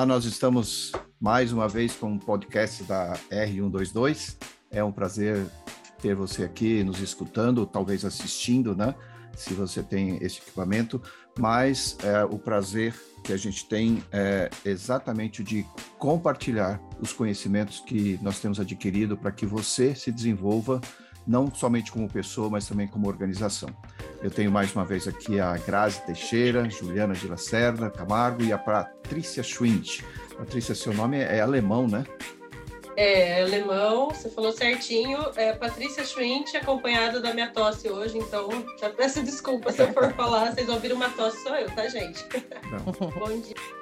Olá, nós estamos mais uma vez com o um podcast da R122. É um prazer ter você aqui nos escutando, talvez assistindo, né? Se você tem esse equipamento, mas é, o prazer que a gente tem é exatamente de compartilhar os conhecimentos que nós temos adquirido para que você se desenvolva não somente como pessoa, mas também como organização. Eu tenho mais uma vez aqui a Grazi Teixeira, Juliana de Lacerda Camargo e a Patrícia Schwind. Patrícia, seu nome é alemão, né? É, alemão, você falou certinho. É Patrícia Schwind, acompanhada da minha tosse hoje, então já peço desculpa se eu for falar, vocês ouviram uma tosse, sou eu, tá, gente? Bom dia.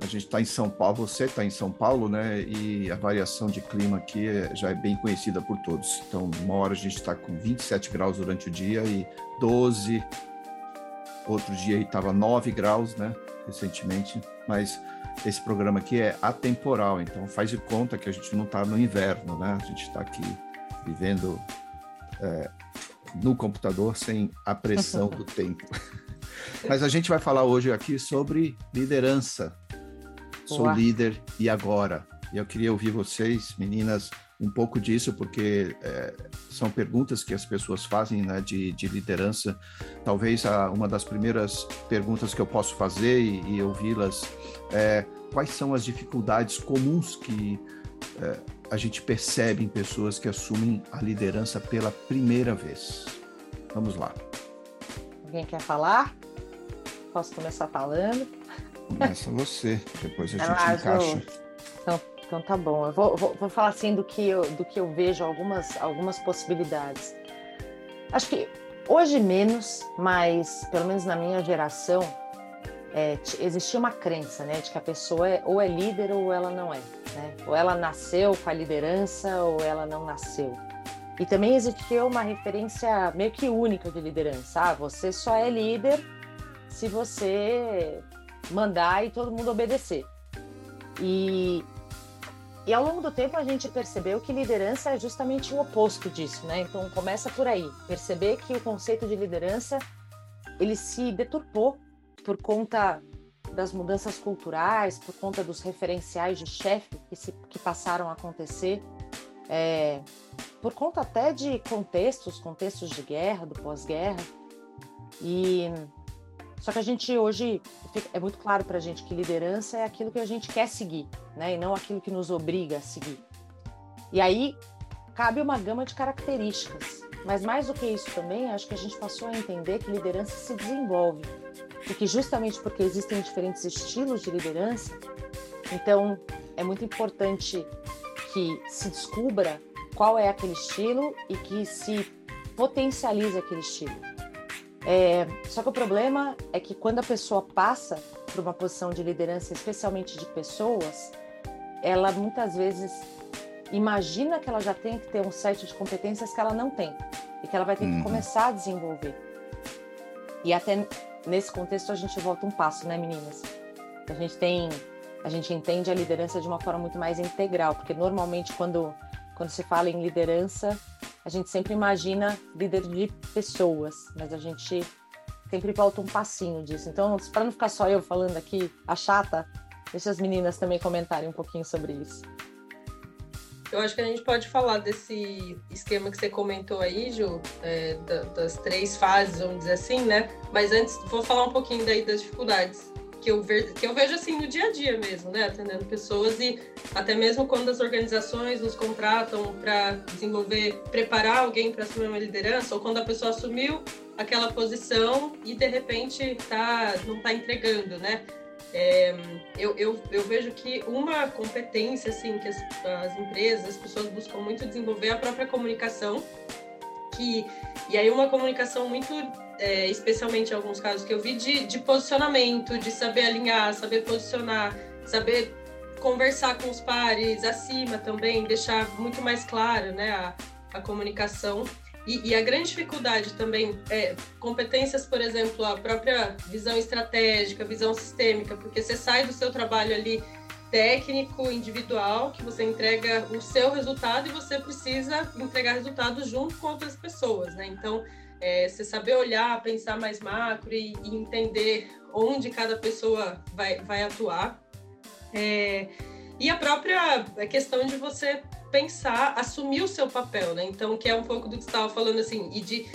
A gente está em São Paulo, você está em São Paulo, né? E a variação de clima aqui é, já é bem conhecida por todos. Então, uma hora a gente está com 27 graus durante o dia e 12. Outro dia estava 9 graus, né? Recentemente. Mas esse programa aqui é atemporal, então faz de conta que a gente não está no inverno, né? A gente está aqui vivendo é, no computador sem a pressão do tempo. Mas a gente vai falar hoje aqui sobre liderança, sou Boa. líder e agora. E eu queria ouvir vocês, meninas, um pouco disso, porque é, são perguntas que as pessoas fazem né, de, de liderança. Talvez a, uma das primeiras perguntas que eu posso fazer e, e ouvi-las é quais são as dificuldades comuns que é, a gente percebe em pessoas que assumem a liderança pela primeira vez. Vamos lá. Alguém quer falar? Posso começar falando? Começa você, depois a gente ah, encaixa. Então, então tá bom. Eu vou, vou, vou, falar assim do que eu, do que eu vejo algumas, algumas possibilidades. Acho que hoje menos, mas pelo menos na minha geração é, existia uma crença, né, de que a pessoa é, ou é líder ou ela não é, né? Ou ela nasceu com a liderança ou ela não nasceu. E também existia uma referência meio que única de liderança. Ah, você só é líder se você mandar e todo mundo obedecer. E, e ao longo do tempo a gente percebeu que liderança é justamente o oposto disso, né? Então começa por aí, perceber que o conceito de liderança ele se deturpou por conta das mudanças culturais, por conta dos referenciais de chefe que, se, que passaram a acontecer, é, por conta até de contextos, contextos de guerra, do pós-guerra. E só que a gente hoje é muito claro para a gente que liderança é aquilo que a gente quer seguir, né? E não aquilo que nos obriga a seguir. E aí cabe uma gama de características. Mas mais do que isso também, acho que a gente passou a entender que liderança se desenvolve. E que justamente porque existem diferentes estilos de liderança, então é muito importante que se descubra qual é aquele estilo e que se potencialize aquele estilo. É, só que o problema é que quando a pessoa passa por uma posição de liderança, especialmente de pessoas, ela muitas vezes imagina que ela já tem que ter um set de competências que ela não tem e que ela vai ter uhum. que começar a desenvolver. E até nesse contexto a gente volta um passo, né, meninas? A gente tem, a gente entende a liderança de uma forma muito mais integral, porque normalmente quando quando se fala em liderança, a gente sempre imagina líder de pessoas, mas a gente sempre volta um passinho disso. Então, para não ficar só eu falando aqui, a chata, deixa as meninas também comentarem um pouquinho sobre isso. Eu acho que a gente pode falar desse esquema que você comentou aí, Ju, é, das três fases, vamos dizer assim, né? Mas antes, vou falar um pouquinho daí das dificuldades que eu, ve que eu vejo assim no dia a dia mesmo, né? Atendendo pessoas e até mesmo quando as organizações nos contratam para desenvolver, preparar alguém para assumir uma liderança, ou quando a pessoa assumiu aquela posição e de repente tá, não está entregando, né? É, eu, eu, eu, vejo que uma competência assim que as, as, empresas, as pessoas buscam muito desenvolver é a própria comunicação, que e aí uma comunicação muito é, especialmente em alguns casos que eu vi, de, de posicionamento, de saber alinhar, saber posicionar, saber conversar com os pares acima também, deixar muito mais claro né, a, a comunicação. E, e, a grande dificuldade também é competências, por exemplo, a própria visão estratégica, visão sistêmica, porque você sai do seu trabalho ali técnico, individual, que você entrega o seu resultado e você precisa entregar resultados junto com outras pessoas, né? Então, é, você saber olhar, pensar mais macro e, e, entender onde cada pessoa vai, vai atuar. É, e a própria questão de você pensar, assumir o seu papel, né? Então, que é um pouco do que você estava falando, assim, e de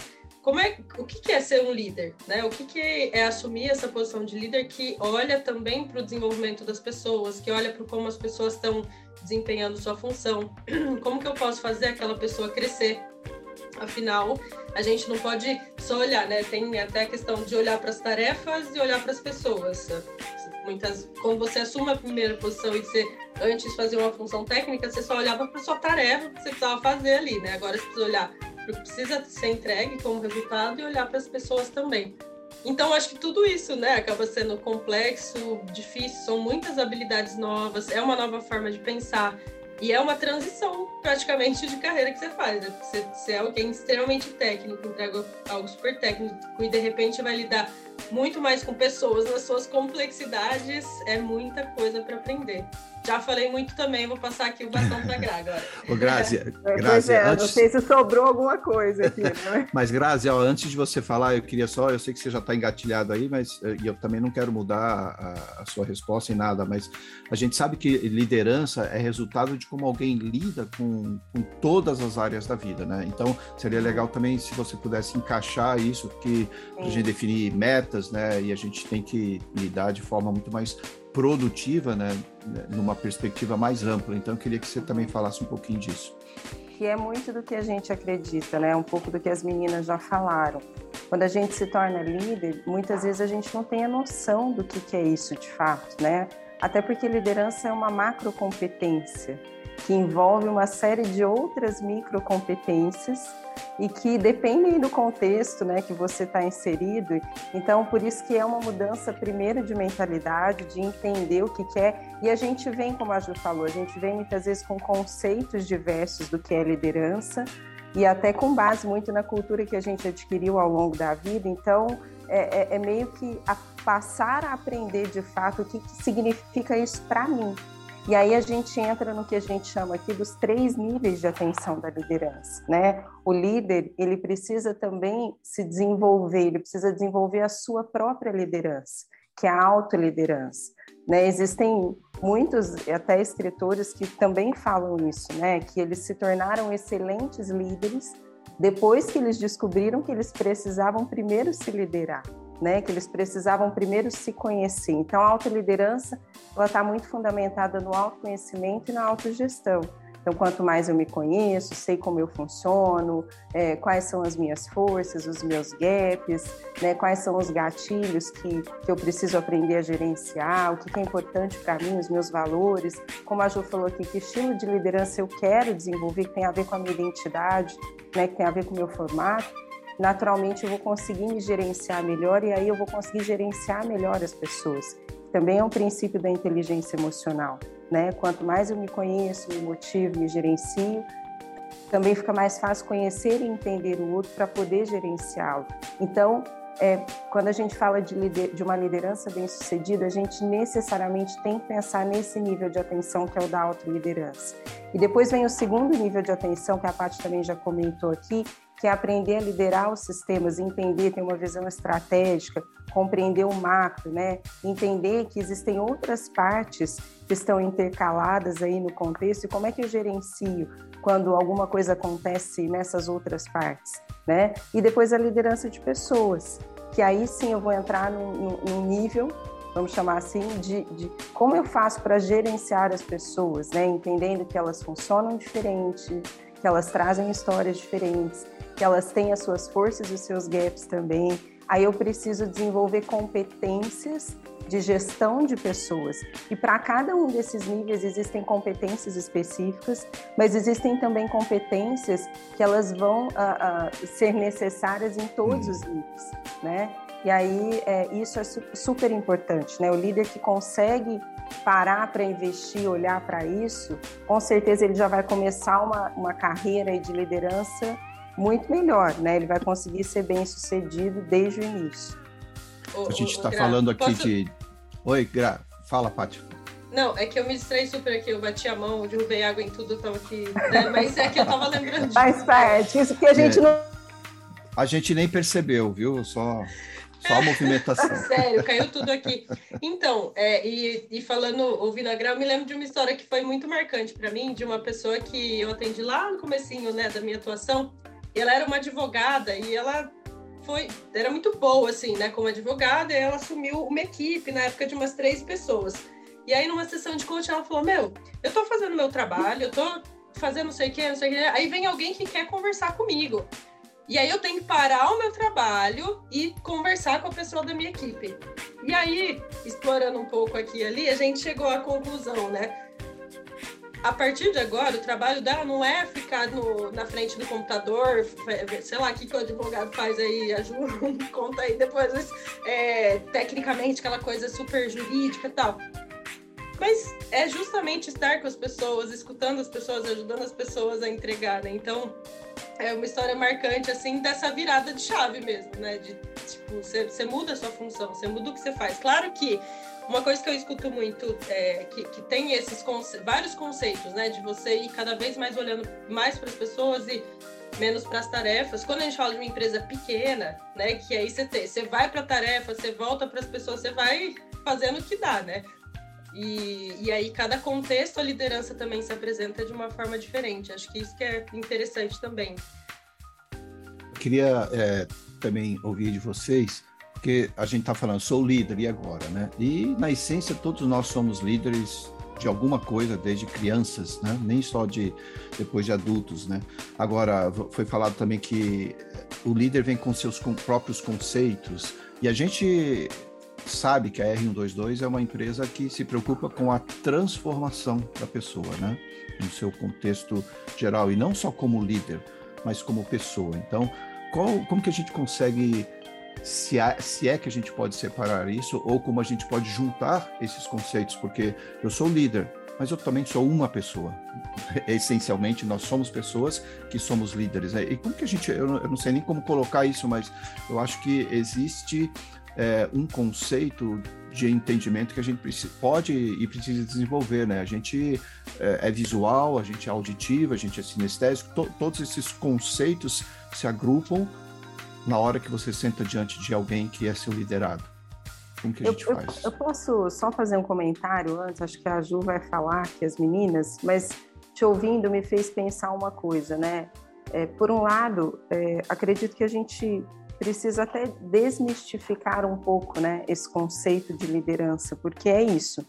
como é, o que, é ser um líder, né? O que, que é assumir essa posição de líder que olha também para o desenvolvimento das pessoas, que olha para como as pessoas estão desempenhando sua função, como que eu posso fazer aquela pessoa crescer? Afinal, a gente não pode só olhar, né? Tem até a questão de olhar para as tarefas e olhar para as pessoas. Muitas, quando você assume a primeira posição e você antes fazia uma função técnica, você só olhava para sua tarefa que você precisava fazer ali, né? Agora você precisa olhar para o que precisa ser entregue como resultado e olhar para as pessoas também. Então, acho que tudo isso, né, acaba sendo complexo, difícil, são muitas habilidades novas, é uma nova forma de pensar e é uma transição praticamente de carreira que você faz. Né? Você, você é alguém extremamente técnico, entrega algo super técnico e de repente vai lidar muito mais com pessoas nas suas complexidades, é muita coisa para aprender. Já falei muito também, vou passar aqui o bastão para Gra agora. Ô, Grazi, é, Grazi é, antes... não sei se sobrou alguma coisa aqui, né? mas, Grazi, ó, antes de você falar, eu queria só, eu sei que você já está engatilhado aí, mas eh, e eu também não quero mudar a, a, sua resposta em nada, mas a gente sabe que liderança é resultado de como alguém lida com, com todas as áreas da vida, né? Então, seria legal também se você pudesse encaixar isso, que a gente definir metas, né? E a gente tem que lidar de forma muito mais produtiva, né, numa perspectiva mais ampla. Então, eu queria que você também falasse um pouquinho disso. Que é muito do que a gente acredita, né? Um pouco do que as meninas já falaram. Quando a gente se torna líder, muitas vezes a gente não tem a noção do que, que é isso de fato, né? Até porque liderança é uma macrocompetência que envolve uma série de outras microcompetências e que dependem do contexto né, que você está inserido. Então, por isso que é uma mudança, primeiro, de mentalidade, de entender o que, é. E a gente vem, como a Ju falou, a gente vem muitas vezes com conceitos diversos do que é liderança e até com base muito na cultura que a gente adquiriu ao longo da vida. Então, é, é, é meio que a passar a aprender de fato o que, que significa isso para mim. E aí a gente entra no que a gente chama aqui dos três níveis de atenção da liderança, né? O líder, ele precisa também se desenvolver, ele precisa desenvolver a sua própria liderança, que é a autoliderança, né? Existem muitos até escritores que também falam isso, né? Que eles se tornaram excelentes líderes depois que eles descobriram que eles precisavam primeiro se liderar né, que eles precisavam primeiro se conhecer. Então, a autoliderança está muito fundamentada no autoconhecimento e na autogestão. Então, quanto mais eu me conheço, sei como eu funciono, é, quais são as minhas forças, os meus gaps, né, quais são os gatilhos que, que eu preciso aprender a gerenciar, o que, que é importante para mim, os meus valores, como a Ju falou aqui, que estilo de liderança eu quero desenvolver, que tem a ver com a minha identidade, né, que tem a ver com o meu formato naturalmente eu vou conseguir me gerenciar melhor e aí eu vou conseguir gerenciar melhor as pessoas. Também é um princípio da inteligência emocional, né? Quanto mais eu me conheço, me motivo, me gerencio, também fica mais fácil conhecer e entender o outro para poder gerenciá-lo. Então, é, quando a gente fala de, lider, de uma liderança bem-sucedida, a gente necessariamente tem que pensar nesse nível de atenção que é o da autoliderança. E depois vem o segundo nível de atenção, que a Paty também já comentou aqui, que é aprender a liderar os sistemas, entender, ter uma visão estratégica, compreender o macro, né? Entender que existem outras partes que estão intercaladas aí no contexto e como é que eu gerencio quando alguma coisa acontece nessas outras partes, né? E depois a liderança de pessoas, que aí sim eu vou entrar num, num nível vamos chamar assim, de, de como eu faço para gerenciar as pessoas, né? entendendo que elas funcionam diferente, que elas trazem histórias diferentes, que elas têm as suas forças e os seus gaps também. Aí eu preciso desenvolver competências de gestão de pessoas. E para cada um desses níveis existem competências específicas, mas existem também competências que elas vão uh, uh, ser necessárias em todos os níveis, né? E aí é, isso é super importante, né? O líder que consegue parar para investir, olhar para isso, com certeza ele já vai começar uma, uma carreira de liderança muito melhor, né? Ele vai conseguir ser bem sucedido desde o início. a gente está falando aqui posso... de. Oi, Gra... fala, Paty. Não, é que eu me distraí super aqui, eu bati a mão, derrubei água em tudo, eu tava aqui. Né? Mas é que eu tava lembrando de. Faz parte, isso que a gente é. não. A gente nem percebeu, viu? Só. Só a movimentação. Sério, caiu tudo aqui. Então, é, e, e, falando, ouvindo a Gra, eu me lembro de uma história que foi muito marcante para mim, de uma pessoa que eu atendi lá no comecinho, né, da minha atuação. Ela era uma advogada e ela foi, era muito boa, assim, né, como advogada, e ela assumiu uma equipe na época de umas três pessoas. E aí, numa sessão de coaching, ela falou: Meu, eu tô fazendo meu trabalho, eu tô fazendo não sei o que, não sei o que. Aí vem alguém que quer conversar comigo. E aí eu tenho que parar o meu trabalho e conversar com a pessoa da minha equipe. E aí, explorando um pouco aqui e ali, a gente chegou à conclusão, né? A partir de agora, o trabalho dela não é ficar no, na frente do computador, sei lá, o que, que o advogado faz aí, ajuda, conta aí depois, é, tecnicamente, aquela coisa super jurídica e tal. Mas é justamente estar com as pessoas, escutando as pessoas, ajudando as pessoas a entregar, né? Então, é uma história marcante, assim, dessa virada de chave mesmo, né? De, tipo, você, você muda a sua função, você muda o que você faz. Claro que uma coisa que eu escuto muito é que, que tem esses conce vários conceitos, né? De você ir cada vez mais olhando mais para as pessoas e menos para as tarefas. Quando a gente fala de uma empresa pequena, né? Que aí você, tem, você vai para a tarefa, você volta para as pessoas, você vai fazendo o que dá, né? E, e aí, cada contexto, a liderança também se apresenta de uma forma diferente. Acho que isso que é interessante também. Eu queria é, também ouvir de vocês, porque a gente está falando, sou líder, e agora, né? E, na essência, todos nós somos líderes de alguma coisa desde crianças, né? Nem só de depois de adultos, né? Agora foi falado também que o líder vem com seus próprios conceitos e a gente sabe que a R122 é uma empresa que se preocupa com a transformação da pessoa, né? No seu contexto geral, e não só como líder, mas como pessoa. Então, qual, como que a gente consegue, se, há, se é que a gente pode separar isso, ou como a gente pode juntar esses conceitos? Porque eu sou líder, mas eu também sou uma pessoa. Essencialmente, nós somos pessoas que somos líderes. E como que a gente, eu não sei nem como colocar isso, mas eu acho que existe é, um conceito de entendimento que a gente pode e precisa desenvolver, né? A gente é, é visual, a gente é auditivo, a gente é sinestésico, to, todos esses conceitos se agrupam na hora que você senta diante de alguém que é seu liderado. Como que a gente eu, faz? Eu, eu posso só fazer um comentário antes, acho que a Ju vai falar que as meninas, mas te ouvindo me fez pensar uma coisa, né? É, por um lado, é, acredito que a gente precisa até desmistificar um pouco né, esse conceito de liderança, porque é isso.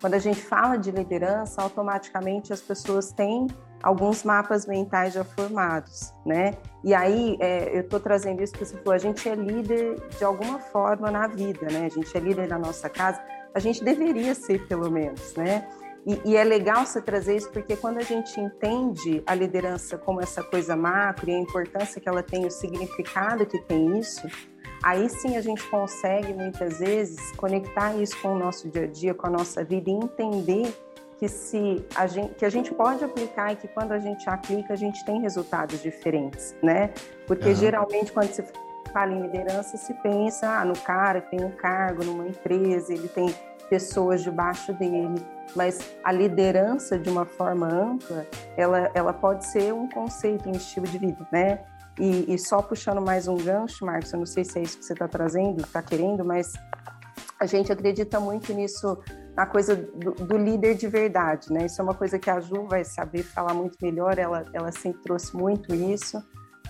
Quando a gente fala de liderança, automaticamente as pessoas têm alguns mapas mentais já formados, né? E aí é, eu estou trazendo isso porque você falou, a gente é líder de alguma forma na vida, né? A gente é líder na nossa casa, a gente deveria ser pelo menos, né? E, e, é legal você trazer isso porque quando a gente entende a liderança como essa coisa macro e a importância que ela tem, o significado que tem isso, aí sim a gente consegue muitas vezes conectar isso com o nosso dia a dia, com a nossa vida e entender que se a gente, que a gente pode aplicar e que quando a gente aplica a gente tem resultados diferentes, né? Porque uhum. geralmente quando se fala em liderança se pensa ah, no cara que tem um cargo numa empresa, ele tem pessoas debaixo dele, mas a liderança de uma forma ampla, ela, ela pode ser um conceito, um estilo de vida, né? E, e só puxando mais um gancho, Marcos, eu não sei se é isso que você está trazendo, está querendo, mas a gente acredita muito nisso, na coisa do, do, líder de verdade, né? Isso é uma coisa que a Ju vai saber falar muito melhor, ela, ela sempre trouxe muito isso,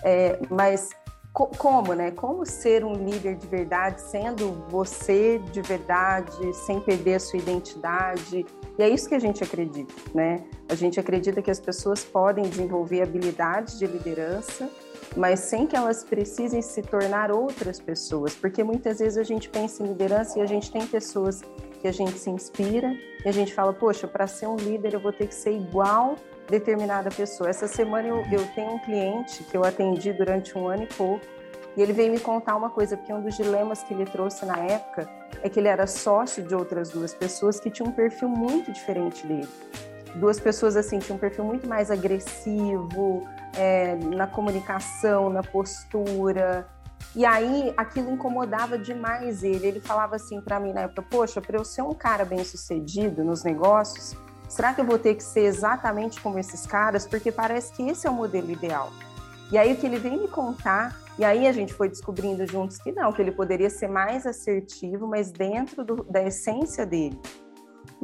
é, mas como, né? Como ser um líder de verdade, sendo você de verdade, sem perder a sua identidade. E é isso que a gente acredita, né? A gente acredita que as pessoas podem desenvolver habilidades de liderança, mas sem que elas precisem se tornar outras pessoas, porque muitas vezes a gente pensa em liderança e a gente tem pessoas que a gente se inspira e a gente fala, poxa, para ser um líder eu vou ter que ser igual determinada pessoa. Essa semana eu, eu tenho um cliente que eu atendi durante um ano e pouco, e ele veio me contar uma coisa, porque um dos dilemas que ele trouxe na época é que ele era sócio de outras duas pessoas que tinham um perfil muito diferente dele. Duas pessoas assim tinham um perfil muito mais agressivo é, na comunicação, na postura. E aí aquilo incomodava demais ele. Ele falava assim para mim na época: Poxa, para eu ser um cara bem sucedido nos negócios, será que eu vou ter que ser exatamente como esses caras? Porque parece que esse é o modelo ideal. E aí o que ele vem me contar E aí a gente foi descobrindo juntos que não, que ele poderia ser mais assertivo, mas dentro do, da essência dele.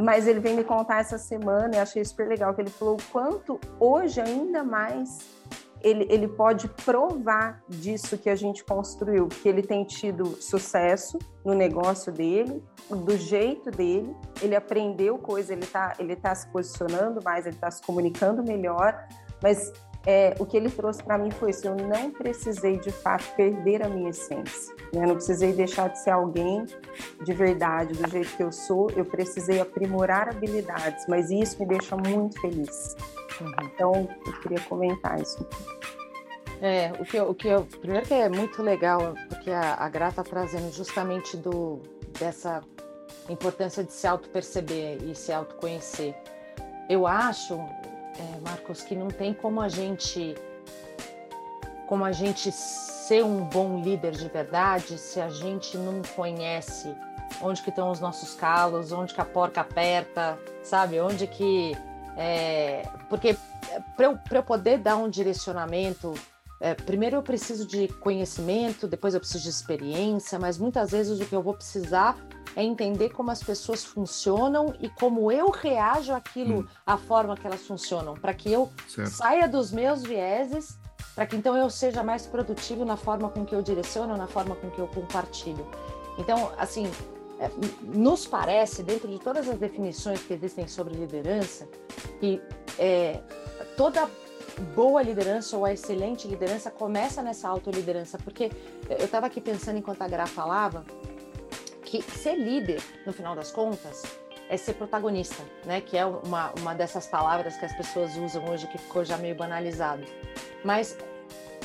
Mas ele veio me contar essa semana, e achei super legal, que ele falou o quanto hoje ainda mais ele, ele pode provar disso que a gente construiu, que ele tem tido sucesso no negócio dele, do jeito dele, ele aprendeu coisa, ele está ele tá se posicionando mais, ele está se comunicando melhor, mas é, o que ele trouxe para mim foi isso: eu não precisei de fato perder a minha essência, né? não precisei deixar de ser alguém de verdade, do jeito que eu sou, eu precisei aprimorar habilidades, mas isso me deixa muito feliz. Uhum. Então, eu queria comentar isso. É, o que, eu, o que eu, primeiro que é muito legal, porque a, a Gra está trazendo justamente do, dessa importância de se auto-perceber e se autoconhecer. Eu acho, é, Marcos, que não tem como a gente como a gente ser um bom líder de verdade se a gente não conhece onde que estão os nossos calos, onde que a porca aperta, sabe? Onde que é, porque para eu, eu poder dar um direcionamento é, primeiro eu preciso de conhecimento, depois eu preciso de experiência, mas muitas vezes o que eu vou precisar é entender como as pessoas funcionam e como eu reajo àquilo, hum. à forma que elas funcionam, para que eu certo. saia dos meus vieses, para que então eu seja mais produtivo na forma com que eu direciono, na forma com que eu compartilho. Então, assim, é, nos parece, dentro de todas as definições que existem sobre liderança, que é, toda boa liderança ou a excelente liderança começa nessa autoliderança, porque eu estava aqui pensando enquanto a Gra falava que ser líder, no final das contas, é ser protagonista, né? Que é uma, uma dessas palavras que as pessoas usam hoje que ficou já meio banalizado. Mas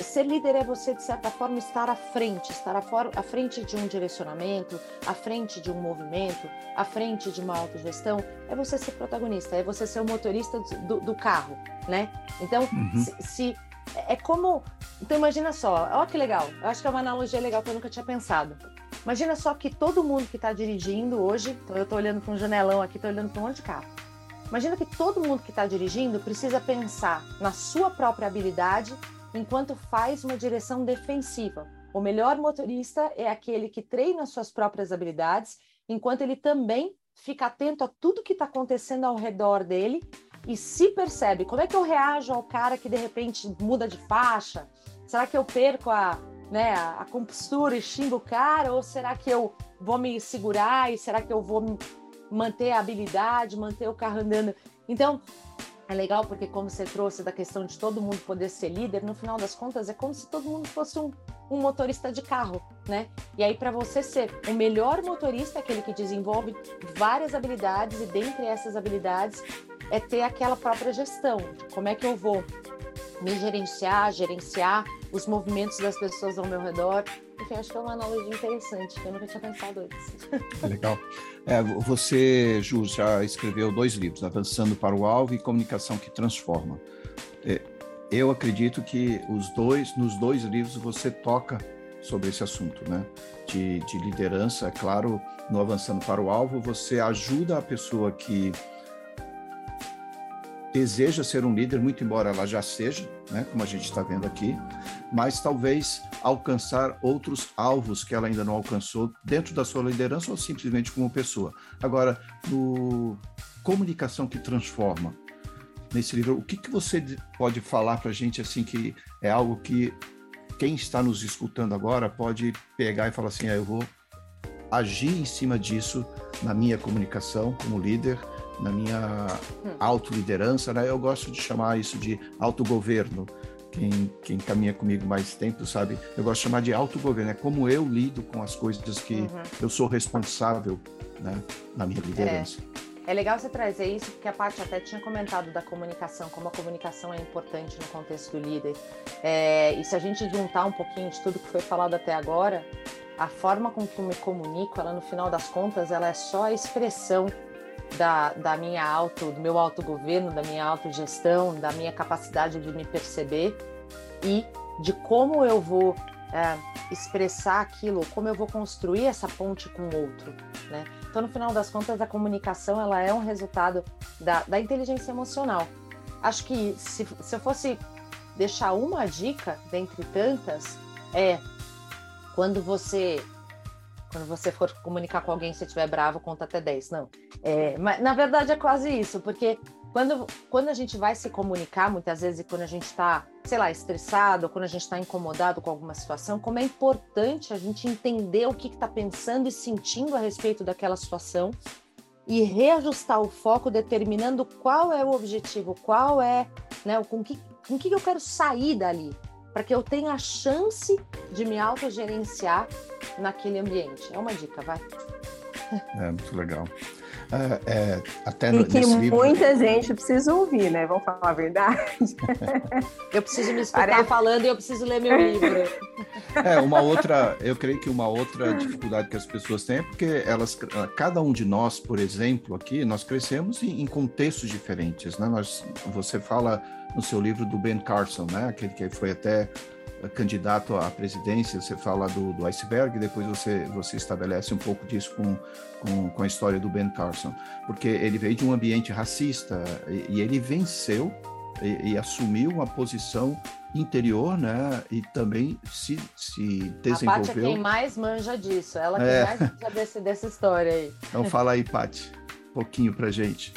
ser líder é você, de certa forma, estar à frente, estar à, frente de um direcionamento, à frente de um movimento, à frente de uma autogestão. É você ser protagonista, é você ser o motorista do, do carro, né? Então, uhum. se, se, é como. Então, imagina só, olha que legal. Eu acho que é uma analogia legal que eu nunca tinha pensado. Imagina só que todo mundo que está dirigindo hoje, então eu estou olhando para um janelão aqui, estou olhando para um monte de carro. Imagina que todo mundo que está dirigindo precisa pensar na sua própria habilidade enquanto faz uma direção defensiva. O melhor motorista é aquele que treina suas próprias habilidades, enquanto ele também fica atento a tudo que está acontecendo ao redor dele e se percebe como é que eu reajo ao cara que de repente muda de faixa? Será que eu perco a, né, a compostura e xingo o cara? Ou será que eu vou me segurar e será que eu vou manter a habilidade, manter o carro andando? Então, é legal porque, como você trouxe da questão de todo mundo poder ser líder, no final das contas é como se todo mundo fosse um, um motorista de carro, né? E aí, para você ser o melhor motorista, aquele que desenvolve várias habilidades, e dentre essas habilidades é ter aquela própria gestão. Como é que eu vou me gerenciar, gerenciar os movimentos das pessoas ao meu redor. Enfim, acho que é uma analogia interessante, eu nunca tinha pensado antes. Legal. É, você, Ju, já escreveu dois livros, Avançando para o Alvo e Comunicação que Transforma. É, eu acredito que os dois, nos dois livros você toca sobre esse assunto, né? De, de liderança, é claro, no Avançando para o Alvo, você ajuda a pessoa que deseja ser um líder, muito embora ela já seja, né, como a gente está vendo aqui, mas talvez alcançar outros alvos que ela ainda não alcançou dentro da sua liderança ou simplesmente como pessoa. Agora, no Comunicação que Transforma, nesse livro, o que, que você pode falar para a gente assim que é algo que quem está nos escutando agora pode pegar e falar assim, ah, eu vou agir em cima disso na minha comunicação como líder na minha hum. autoliderança, né? Eu gosto de chamar isso de autogoverno. Quem, quem caminha comigo mais tempo sabe, eu gosto de chamar de autogoverno, é como eu lido com as coisas que uhum. eu sou responsável né, na minha liderança. É. é. legal você trazer isso, porque a Paty até tinha comentado da comunicação, como a comunicação é importante no contexto do líder. É, e se a gente juntar um pouquinho de tudo que foi falado até agora, a forma com que eu me comunico, ela no final das contas, ela é só a expressão da, da minha auto, do meu autogoverno, da minha autogestão, da minha capacidade de me perceber e de como eu vou é, expressar aquilo, como eu vou construir essa ponte com o outro, né? Então, no final das contas, a comunicação ela é um resultado da, da inteligência emocional. Acho que se, se eu fosse deixar uma dica dentre tantas, É. Quando você quando você for comunicar com alguém, se estiver bravo, conta até 10. Não. É, mas na verdade é quase isso, porque quando, quando a gente vai se comunicar, muitas vezes, quando a gente está, sei lá, estressado, quando a gente está incomodado com alguma situação, como é importante a gente entender o que está pensando e sentindo a respeito daquela situação e reajustar o foco, determinando qual é o objetivo, qual é, né, com que, com que eu quero sair dali, para que eu tenha a chance de me autogerenciar naquele ambiente. É uma dica, vai. É muito legal. É, é, até e que livro... muita gente precisa ouvir, né? Vamos falar a verdade. eu preciso me escutar Parece... falando e eu preciso ler meu livro. É, uma outra, eu creio que uma outra dificuldade que as pessoas têm é porque elas, cada um de nós, por exemplo, aqui, nós crescemos em, em contextos diferentes, né? Nós, você fala no seu livro do Ben Carson, né? Aquele que foi até candidato à presidência, você fala do, do iceberg, depois você, você estabelece um pouco disso com, com, com, a história do Ben Carson, porque ele veio de um ambiente racista e, e ele venceu e, e, assumiu uma posição interior, né? E também se, se desenvolveu. A Paty é quem mais manja disso, ela que é. mais manja desse, dessa história aí. Então fala aí, Paty, um pouquinho pra gente.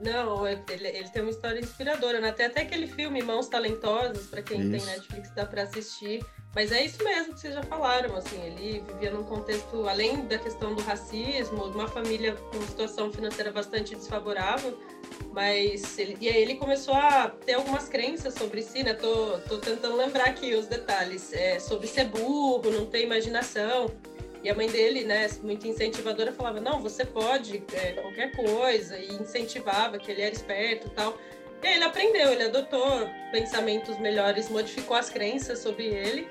Não, ele, ele tem uma história inspiradora, né? Tem até aquele filme Mãos Talentosas, para quem isso. tem Netflix dá para assistir. Mas é isso mesmo que vocês já falaram, assim, ele vivia num contexto, além da questão do racismo, de uma família com situação financeira bastante desfavorável, mas ele, e aí ele começou a ter algumas crenças sobre si, né? Tô, tô tentando lembrar aqui os detalhes, é, sobre ser burro, não ter imaginação. E a mãe dele, né, muito incentivadora, falava: não, você pode é, qualquer coisa, e incentivava que ele era esperto e tal. E aí ele aprendeu, ele adotou pensamentos melhores, modificou as crenças sobre ele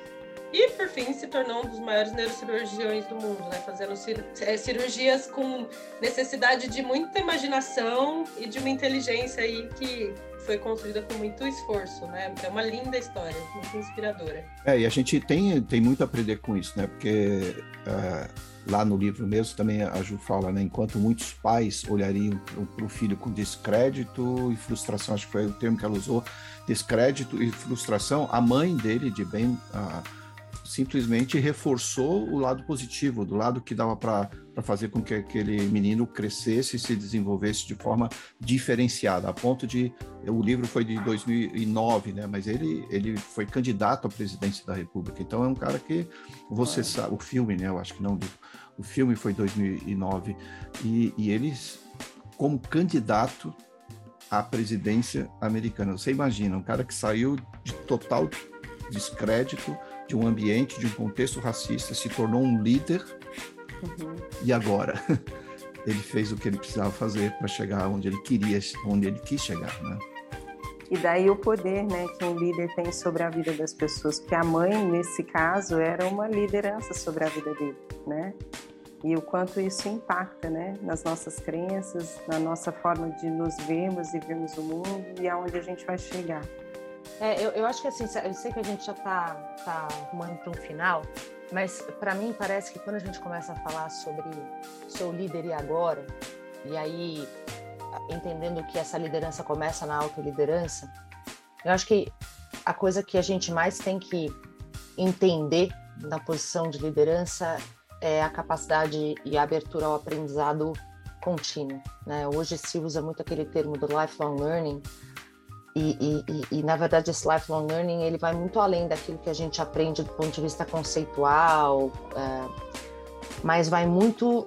e, por fim, se tornou um dos maiores neurocirurgiões do mundo, né? Fazendo é, cirurgias com necessidade de muita imaginação e de uma inteligência aí que foi construída com muito esforço, né? É uma linda história, muito inspiradora. É, e a gente tem, tem muito a aprender com isso, né? Porque uh, lá no livro mesmo também a Ju fala, né? Enquanto muitos pais olhariam para o filho com descrédito e frustração, acho que foi o termo que ela usou, descrédito e frustração, a mãe dele, de bem... simplesmente reforçou o lado positivo, do lado que dava para fazer com que aquele menino crescesse e se desenvolvesse de forma diferenciada, a ponto de o livro foi de 2009, né? Mas ele ele foi candidato à presidência da República. Então é um cara que você sabe, o filme, né? Eu acho que não o filme foi 2009 e, e eles como candidato à presidência americana. Você imagina, um cara que saiu de total descrédito de um ambiente, de um contexto racista, se tornou um líder uhum. e agora ele fez o que ele precisava fazer para chegar onde ele queria, onde ele quis chegar, né? E daí o poder, né, que um líder tem sobre a vida das pessoas, porque a mãe nesse caso era uma liderança sobre a vida dele, né? E o quanto isso impacta, né, nas nossas crenças, na nossa forma de nos vermos e vermos o mundo e aonde a gente vai chegar. É, eu, eu, acho que assim, eu sei que a gente já está tá arrumando para um final, mas para mim parece que quando a gente começa a falar sobre seu líder e agora, e aí entendendo que essa liderança começa na autoliderança, eu acho que a coisa que a gente mais tem que entender na posição de liderança é a capacidade e a abertura ao aprendizado contínuo. Né? Hoje se usa muito aquele termo do lifelong learning, e, e, e, na verdade, esse lifelong learning ele vai muito além daquilo que a gente aprende do ponto de vista conceitual, é, mas vai muito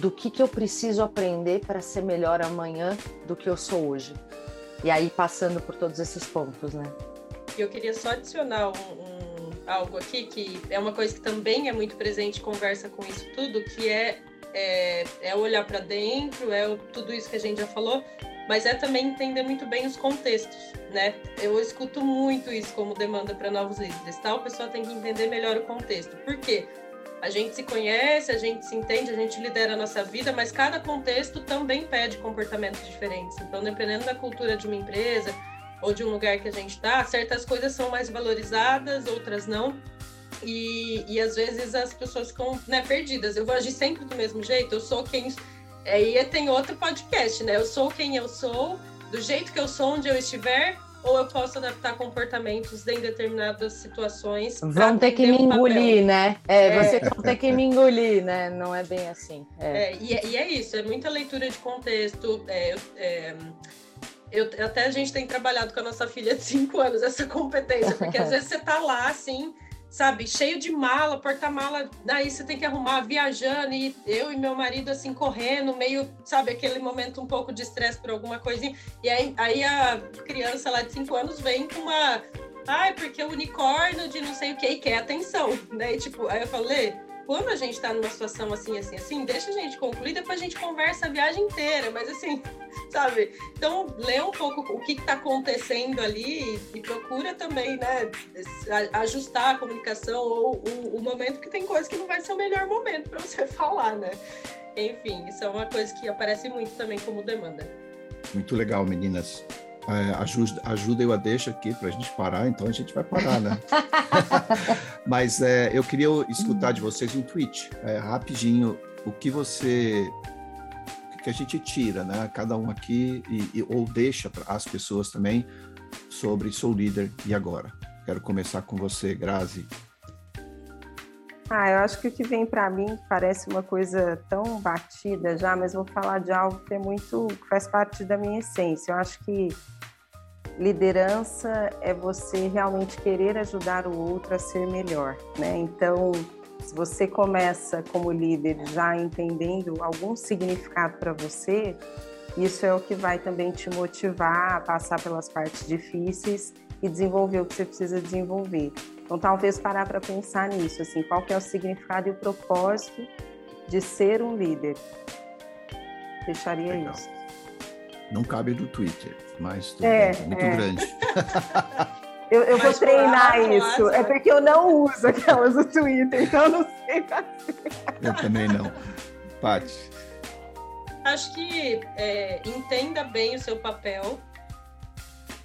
do que, que eu preciso aprender para ser melhor amanhã do que eu sou hoje. E aí, passando por todos esses pontos, né? Eu queria só adicionar um, um, algo aqui que é uma coisa que também é muito presente, conversa com isso tudo, que é, é, é olhar para dentro, é tudo isso que a gente já falou, mas é também entender muito bem os contextos, né? Eu escuto muito isso como demanda para novos líderes? O pessoal tem que entender melhor o contexto. Por quê? A gente se conhece, a gente se entende, a gente lidera a nossa vida, mas cada contexto também pede comportamentos diferentes. Então, dependendo da cultura de uma empresa ou de um lugar que a gente está, certas coisas são mais valorizadas, outras não. E, e às vezes as pessoas ficam né, perdidas. Eu vou agir sempre do mesmo jeito, eu sou quem Aí tem outro podcast, né? Eu sou quem eu sou, do jeito que eu sou, onde eu estiver, ou eu posso adaptar comportamentos em determinadas situações. Vão ter que me engolir, né? É, é, vocês vão ter que me engolir, né? Não é bem assim. É. é e, é, e, é isso, é muita leitura de contexto. É, é, eu, até a gente tem trabalhado com a nossa filha de cinco anos essa competência, porque às vezes você tá lá assim sabe, cheio de mala, porta-mala, daí você tem que arrumar viajando e eu e meu marido assim correndo, meio, sabe, aquele momento um pouco de estresse por alguma coisinha. E aí, aí a criança lá de 5 anos vem com uma, ai, porque o unicórnio de não sei o que e quer atenção, né? E, tipo, aí eu falei, quando a gente está numa situação assim, assim, assim, deixa a gente concluir, depois a gente conversa a viagem inteira, mas assim, sabe? Então, lê um pouco o que está acontecendo ali e, procura também, né, ajustar a comunicação ou o, o momento, que tem coisa que não vai ser o melhor momento para você falar, né? Enfim, isso é uma coisa que aparece muito também como demanda. Muito legal, meninas é, ajuda, ajuda eu a deixa aqui para a gente parar, então a gente vai parar, né? Mas é, eu queria escutar de vocês um tweet, é, rapidinho, o que você que a gente tira, né? Cada um aqui e, e ou deixa para as pessoas também sobre sou líder e agora. Quero começar com você, Grazi. Ah, eu acho que o que vem para mim parece uma coisa tão batida já, mas vou falar de algo que é muito que faz parte da minha essência. Eu acho que liderança é você realmente querer ajudar o outro a ser melhor, né? Então, se você começa como líder já entendendo algum significado para você, isso é o que vai também te motivar a passar pelas partes difíceis e desenvolver o que você precisa desenvolver. Então, talvez parar para pensar nisso, assim, qual que é o significado e o propósito de ser um líder. Fecharia Legal. isso. Não cabe no Twitter, mas é, bem, é muito é. grande. Eu, eu vou treinar isso. É porque eu não uso aquelas do Twitter, então eu não sei fazer. Eu também não. Paty. Acho que é, entenda bem o seu papel,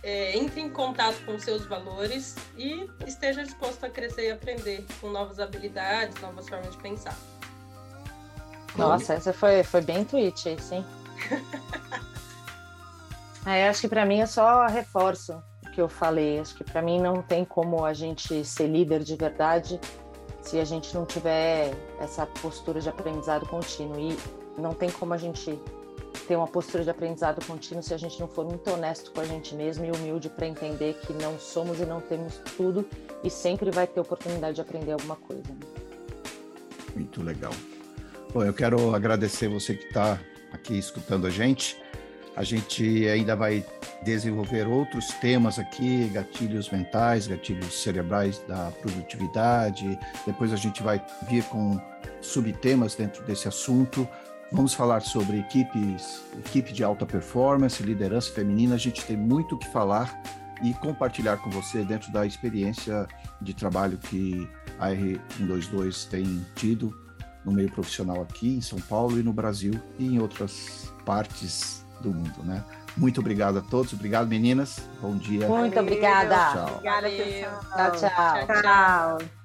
é, entre em contato com seus valores e esteja disposto a crescer e aprender com novas habilidades, novas formas de pensar. Nossa, essa foi, foi bem tweet, sim. é, acho que para mim é só reforço o que eu falei. Acho que para mim não tem como a gente ser líder de verdade se a gente não tiver essa postura de aprendizado contínuo. E não tem como a gente ter uma postura de aprendizado contínuo se a gente não for muito honesto com a gente mesmo e humilde para entender que não somos e não temos tudo e sempre vai ter oportunidade de aprender alguma coisa. Né? Muito legal. Bom, eu quero agradecer você que está aqui escutando a gente. A gente ainda vai desenvolver outros temas aqui, gatilhos mentais, gatilhos cerebrais da produtividade. Depois a gente vai vir com subtemas dentro desse assunto. Vamos falar sobre equipes, equipe de alta performance, liderança feminina. A gente tem muito o que falar e compartilhar com você dentro da experiência de trabalho que a R122 tem tido no meio profissional aqui em São Paulo e no Brasil e em outras partes do mundo, né? Muito obrigado a todos, obrigado meninas, bom dia. Muito obrigada. Tchau. Obrigada, pessoal. tchau. tchau. tchau. tchau.